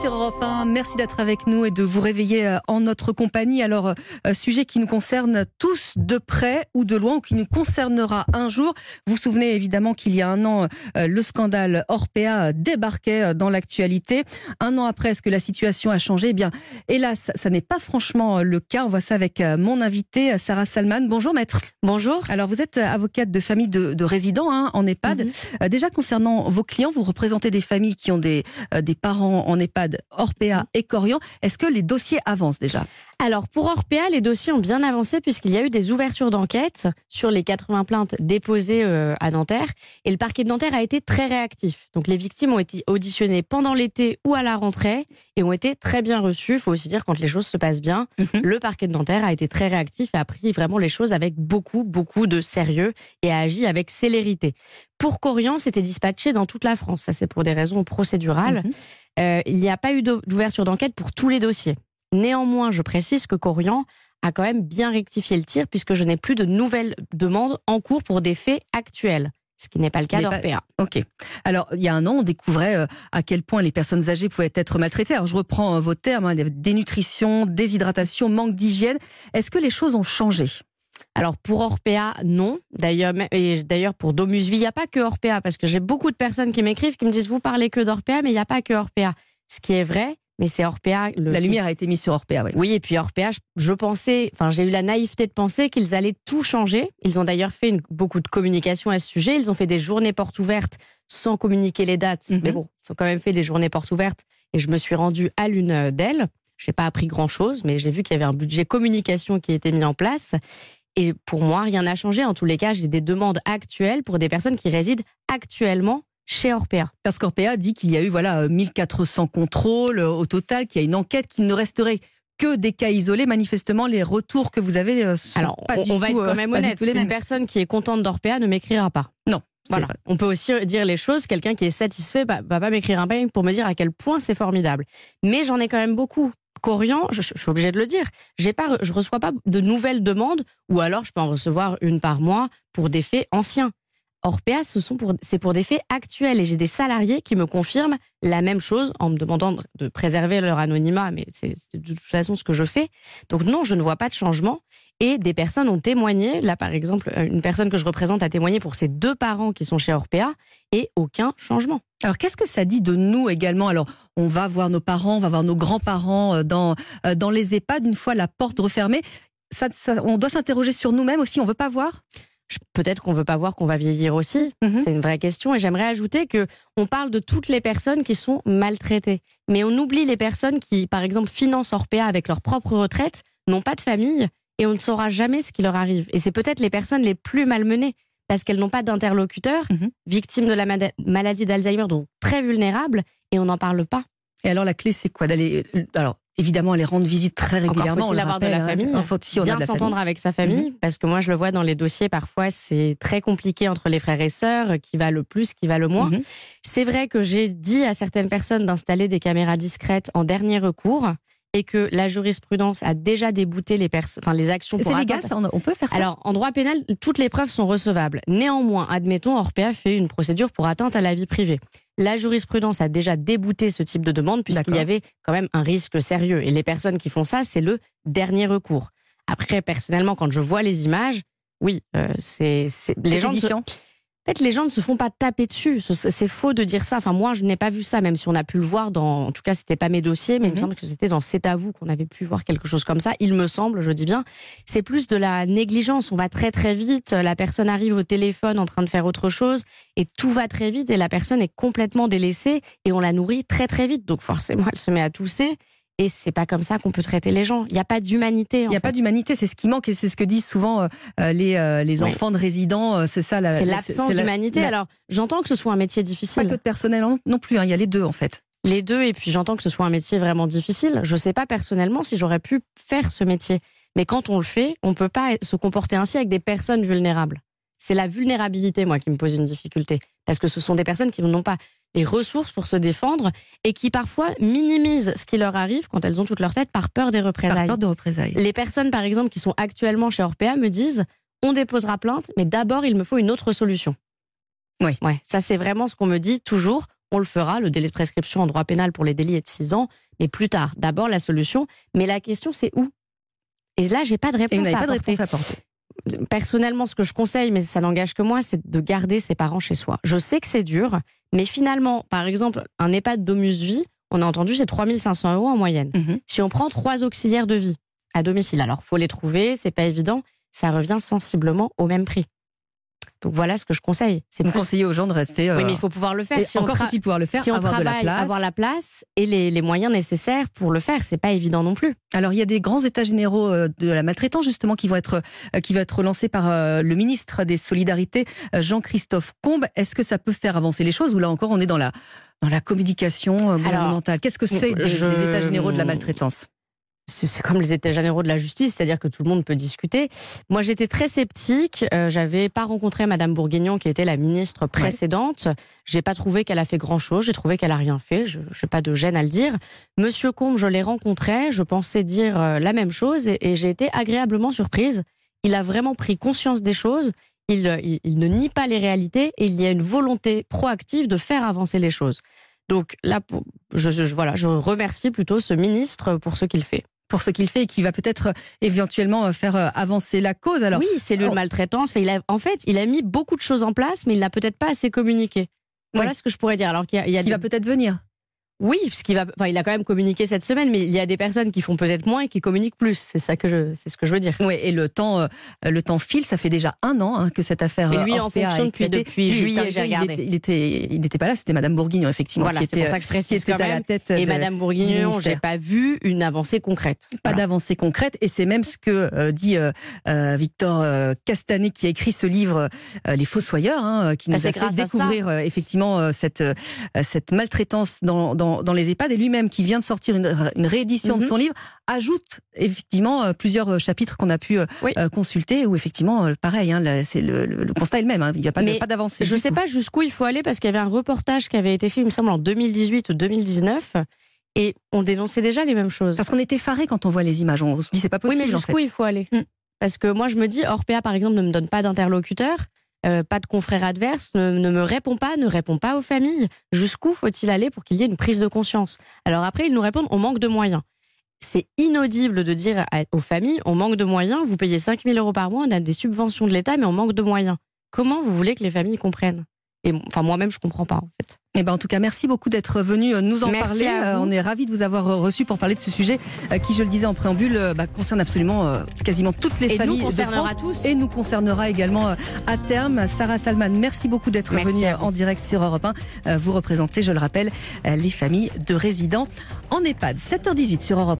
sur Europe 1. Merci d'être avec nous et de vous réveiller euh, en notre compagnie. Alors, euh, sujet qui nous concerne tous de près ou de loin ou qui nous concernera un jour. Vous vous souvenez évidemment qu'il y a un an, euh, le scandale Orpea débarquait dans l'actualité. Un an après, est-ce que la situation a changé? Eh bien, hélas, ça n'est pas franchement le cas. On voit ça avec mon invité, Sarah Salman. Bonjour, maître. Bonjour. Alors, vous êtes avocate de famille de, résidents hein, en EHPAD. Mhm. Déjà, concernant vos clients, vous représentez des familles qui ont des, des parents en EHPAD, Orpea et Corian. Est-ce que les dossiers avancent déjà? Alors pour Orpea, les dossiers ont bien avancé puisqu'il y a eu des ouvertures d'enquête sur les 80 plaintes déposées euh, à Nanterre et le parquet de Nanterre a été très réactif. Donc les victimes ont été auditionnées pendant l'été ou à la rentrée et ont été très bien reçues. Il faut aussi dire quand les choses se passent bien, mhm. le parquet de Nanterre a été très réactif et a pris vraiment les choses avec beaucoup beaucoup de sérieux et a agi avec célérité. Pour Corian, c'était dispatché dans toute la France. Ça, c'est pour des raisons procédurales. Mhm. Euh, il n'y a pas eu d'ouverture d'enquête pour tous les dossiers. Néanmoins, je précise que Corian a quand même bien rectifié le tir puisque je n'ai plus de nouvelles demandes en cours pour des faits actuels ce qui n'est pas le cas d'Orpea. Ok. Alors, il y a un an, on découvrait euh, à quel point les personnes âgées pouvaient être maltraitées. Alors, je reprends euh, vos termes, hein, dénutrition, déshydratation, manque d'hygiène. Est-ce que les choses ont changé? Alors pour Orpea, non. D'ailleurs, et d'ailleurs pour Domusvie, il n'y a pas que Orpea, parce que j'ai beaucoup de personnes qui m'écrivent, qui me disent vous parlez que d'Orpea, mais il n'y a pas que Orpea. Ce qui est vrai, mais c'est Orpea. La lumière a été mise sur Orpea, oui. Oui, et puis Orpea, je, pensais, enfin j'ai eu la naïveté de penser qu'ils allaient tout changer. Ils ont d'ailleurs fait beaucoup de communication à ce sujet. Ils ont fait des journées portes ouvertes sans communiquer les dates, mhm. mais bon, ils ont quand même fait des journées portes ouvertes. Et je me suis rendue à l'une d'elles. J'ai pas appris grand chose, mais j'ai vu qu'il y avait un budget communication qui était mis en place. Et pour moi, rien n'a changé. En tous les cas, j'ai des demandes actuelles pour des personnes qui résident actuellement chez Orpea. Parce qu'Orpea dit qu'il y a eu voilà 1400 contrôles au total, qu'il y a une enquête, qu'il ne resterait que des cas isolés. Manifestement, les retours que vous avez euh, sont Alors, pas on, va être quand même euh, honnête. Une personne qui est contente d'Orpea ne m'écrira pas. Non. Voilà. On peut aussi dire les choses. Quelqu'un qui est satisfait va, va pas m'écrire un mail pour me dire à quel point c'est formidable. Mais j'en ai quand même beaucoup Corian, je, suis obligée de le dire, j'ai pas, je reçois pas de nouvelles demandes, ou alors je peux en recevoir une par mois pour des faits anciens. Orpea, ce pour, c'est pour des faits actuels et j'ai des salariés qui me confirment la même chose en me demandant de préserver leur anonymat, mais c'est de toute façon ce que je fais. Donc non, je ne vois pas de changement. Et des personnes ont témoigné. Là, par exemple, une personne que je représente a témoigné pour ses deux parents qui sont chez Orpea et aucun changement. Alors, qu'est-ce que ça dit de nous également? Alors, on va voir nos parents, on va voir nos grands-parents euh, dans, euh, dans les EHPAD une fois la porte refermée. Ça, on doit s'interroger sur nous-mêmes aussi. On veut pas voir? Peut-être qu'on veut pas voir qu'on va vieillir aussi. Mhm. C'est une vraie question. Et j'aimerais ajouter que on parle de toutes les personnes qui sont maltraitées, mais on oublie les personnes qui, par exemple, financent Orpea avec leur propre retraite, n'ont pas de famille et on ne saura jamais ce qui leur arrive. Et c'est peut-être les personnes les plus malmenées parce qu'elles n'ont pas d'interlocuteur, mhm. victimes de la maladie d'Alzheimer, donc très vulnérables, et on n'en parle pas. Et alors la clé, c'est quoi d'aller alors évidemment aller rendre visite très régulièrement. Encore faut-il avoir de la hein. famille. faut bien s'entendre avec sa famille, mhm. parce que moi je le vois dans les dossiers parfois c'est très compliqué entre les frères et sœurs, qui va le plus, qui va le moins. Mhm. C'est vrai que j'ai dit à certaines personnes d'installer des caméras discrètes en dernier recours et que la jurisprudence a déjà débouté les, enfin, les actions pour C'est légal, ça, on peut faire ça Alors, en droit pénal, toutes les preuves sont recevables. Néanmoins, admettons, Orpea fait une procédure pour atteinte à la vie privée. La jurisprudence a déjà débouté ce type de demande puisqu'il y avait quand même un risque sérieux. Et les personnes qui font ça, c'est le dernier recours. Après, personnellement, quand je vois les images, oui, euh, c'est les gens fait, les gens ne se font pas taper dessus. C'est faux de dire ça. Enfin, moi, je n'ai pas vu ça, même si on a pu le voir dans. En tout cas, c'était pas mes dossiers, mais il me mhm. semble que c'était dans C'est à vous qu'on avait pu voir quelque chose comme ça. Il me semble, je dis bien. C'est plus de la négligence. On va très très vite. La personne arrive au téléphone en train de faire autre chose et tout va très vite et la personne est complètement délaissée et on la nourrit très très vite. Donc forcément, elle se met à tousser. Et c'est pas comme ça qu'on peut traiter les gens. Il n'y a pas d'humanité. Il n'y a pas d'humanité, c'est ce qui manque et c'est ce que disent souvent euh, euh, les, euh, les enfants de résidents. c'est ça C'est l'absence d'humanité. Alors j'entends que ce soit un métier difficile. Pas que de personnel non plus, hein. il y a les deux en fait. Les deux, et puis j'entends que ce soit un métier vraiment difficile. Je ne sais pas personnellement si j'aurais pu faire ce métier. Mais quand on le fait, on ne peut pas se comporter ainsi avec des personnes vulnérables. C'est la vulnérabilité, moi, qui me pose une difficulté. Parce que ce sont des personnes qui n'ont pas les ressources pour se défendre et qui parfois minimisent ce qui leur arrive quand elles ont toute leur tête par peur des représailles. Par peur de représailles. Les personnes, par exemple, qui sont actuellement chez Orpea me disent on déposera plainte, mais d'abord, il me faut une autre solution. Oui. Ouais, ça, c'est vraiment ce qu'on me dit toujours. on le fera. Le délai de prescription en droit pénal pour les délits est de 6 ans, mais plus tard. D'abord la solution, mais la question c'est où? Et là, j'ai pas de réponse, Et à, pas de réponse à apporter. Personnellement, ce que je conseille, mais ça n'engage que moi, c'est de garder ses parents chez soi. Je sais que c'est dur, mais finalement, par exemple, un EHPAD Domus Vie, on a entendu, c'est 3500 euros en moyenne. Mhm. Si on prend trois auxiliaires de vie à domicile, alors faut les trouver, c'est pas évident, ça revient sensiblement au même prix. Donc voilà ce que je conseille. C'est Vous plus- conseillez aux gens de rester. Oui, euh, mais il faut pouvoir le faire. et Si on, encore tra- faut-il pouvoir le faire, si on avoir de la travaille, place. avoir la place et les, les moyens nécessaires pour le faire, c'est pas évident non plus. Alors il y a des grands états généraux euh, de la maltraitance justement qui vont être euh, qui va être lancés par le ministre des Solidarités Jean-Christophe Combe. Est-ce que ça peut faire avancer les choses ou là encore on est dans la dans la communication gouvernementale? Qu'est-ce que c'est je- des états généraux de la maltraitance? C'est comme les états généraux de la justice, c'est-à-dire que tout le monde peut discuter. Moi, j'étais très sceptique. Euh, J'avais pas rencontré Madame Bourguignon, qui était la ministre précédente. J'ai pas trouvé qu'elle a fait grand-chose. J'ai trouvé qu'elle a rien fait. Je n'ai pas de gêne à le dire. Monsieur Combe, je l'ai rencontré. Je pensais dire euh, la même chose et, et j'ai été agréablement surprise. Il a vraiment pris conscience des choses. Il, euh, il- il ne nie pas les réalités et il y a une volonté proactive de faire avancer les choses. Donc là, pour- je, je- voilà, je remercie plutôt ce ministre pour ce qu'il fait. Pour ce qu'il fait et qui va peut-être euh, éventuellement euh, faire euh, avancer la cause. Alors, oui, cellule alors- maltraitance. Enfin, il a, en fait, il a mis beaucoup de choses en place, mais il n'a peut-être pas assez communiqué. Voilà ce que je pourrais dire. Alors qu'il y a, il y a des- va peut-être venir. Oui, parce qu'il va, enfin, il a quand même communiqué cette semaine, mais il y a des personnes qui font peut-être moins et qui communiquent plus. C'est ça que je, c'est ce que je veux dire. Oui, et le temps, euh, le temps file. Ça fait déjà un an hein, que cette affaire. Mais lui, euh, en Orpea a fonction depuis- depuis Lui, juillet, j'ai il regardé. était- Il était, il n'était pas là. C'était Madame Bourguignon, effectivement, Voilà, qui c'est était, pour ça que je précise quand à la même. tête. Et de- Madame Bourguignon, j'ai pas vu une avancée concrète. pas Voilà. d'avancée concrète. Et c'est même ce que euh, dit euh, Victor Castanet, qui a écrit ce livre Les Fossoyeurs, hein, qui Bah, nous a fait découvrir effectivement cette, cette maltraitance dans, dans, dans les EHPAD. Et lui-même, qui vient de sortir une, une réédition de Mhm. son livre, ajoute effectivement euh, plusieurs euh, chapitres qu'on a pu euh, Oui. consulter, où effectivement, pareil, hein, le, c'est le, le- le constat est le même. hein. il n'y a pas Mais d'avancée. Je du sais pas jusqu'où il faut aller parce qu'il y avait un reportage qui avait été fait, il me semble, en 2018 ou 2019, et on dénonçait déjà les mêmes choses. Parce qu'on est effaré quand on voit les images. On se dit, c'est pas Oui, possible. mais en jusqu'où fait. il faut aller? Mm. Parce que moi, je me dis, Orpea, par exemple, ne me donne pas d'interlocuteur, euh, pas de confrère adverse, ne, me répond pas, ne répond pas aux familles. Jusqu'où faut-il aller pour qu'il y ait une prise de conscience? Alors après, ils nous répondent, on manque de moyens. C'est inaudible de dire aux familles, on manque de moyens, vous payez 5 000 euros par mois, on a des subventions de l'État, mais on manque de moyens. Comment vous voulez que les familles comprennent? Et enfin, moi-même, je comprends pas, en fait. Eh ben, en tout cas, merci beaucoup d'être venu euh, nous en Merci parler. Euh, on est ravis de vous avoir euh, reçu pour parler de ce sujet qui, je le disais en préambule, bah, concerne absolument quasiment toutes les Et nous familles de concernera France tous. et nous concernera également à terme. Sarah Salman, merci beaucoup d'être venue en direct sur Europe 1. Euh, Vous représentez, je le rappelle, les familles de résidents en EHPAD. 7h18 sur Europe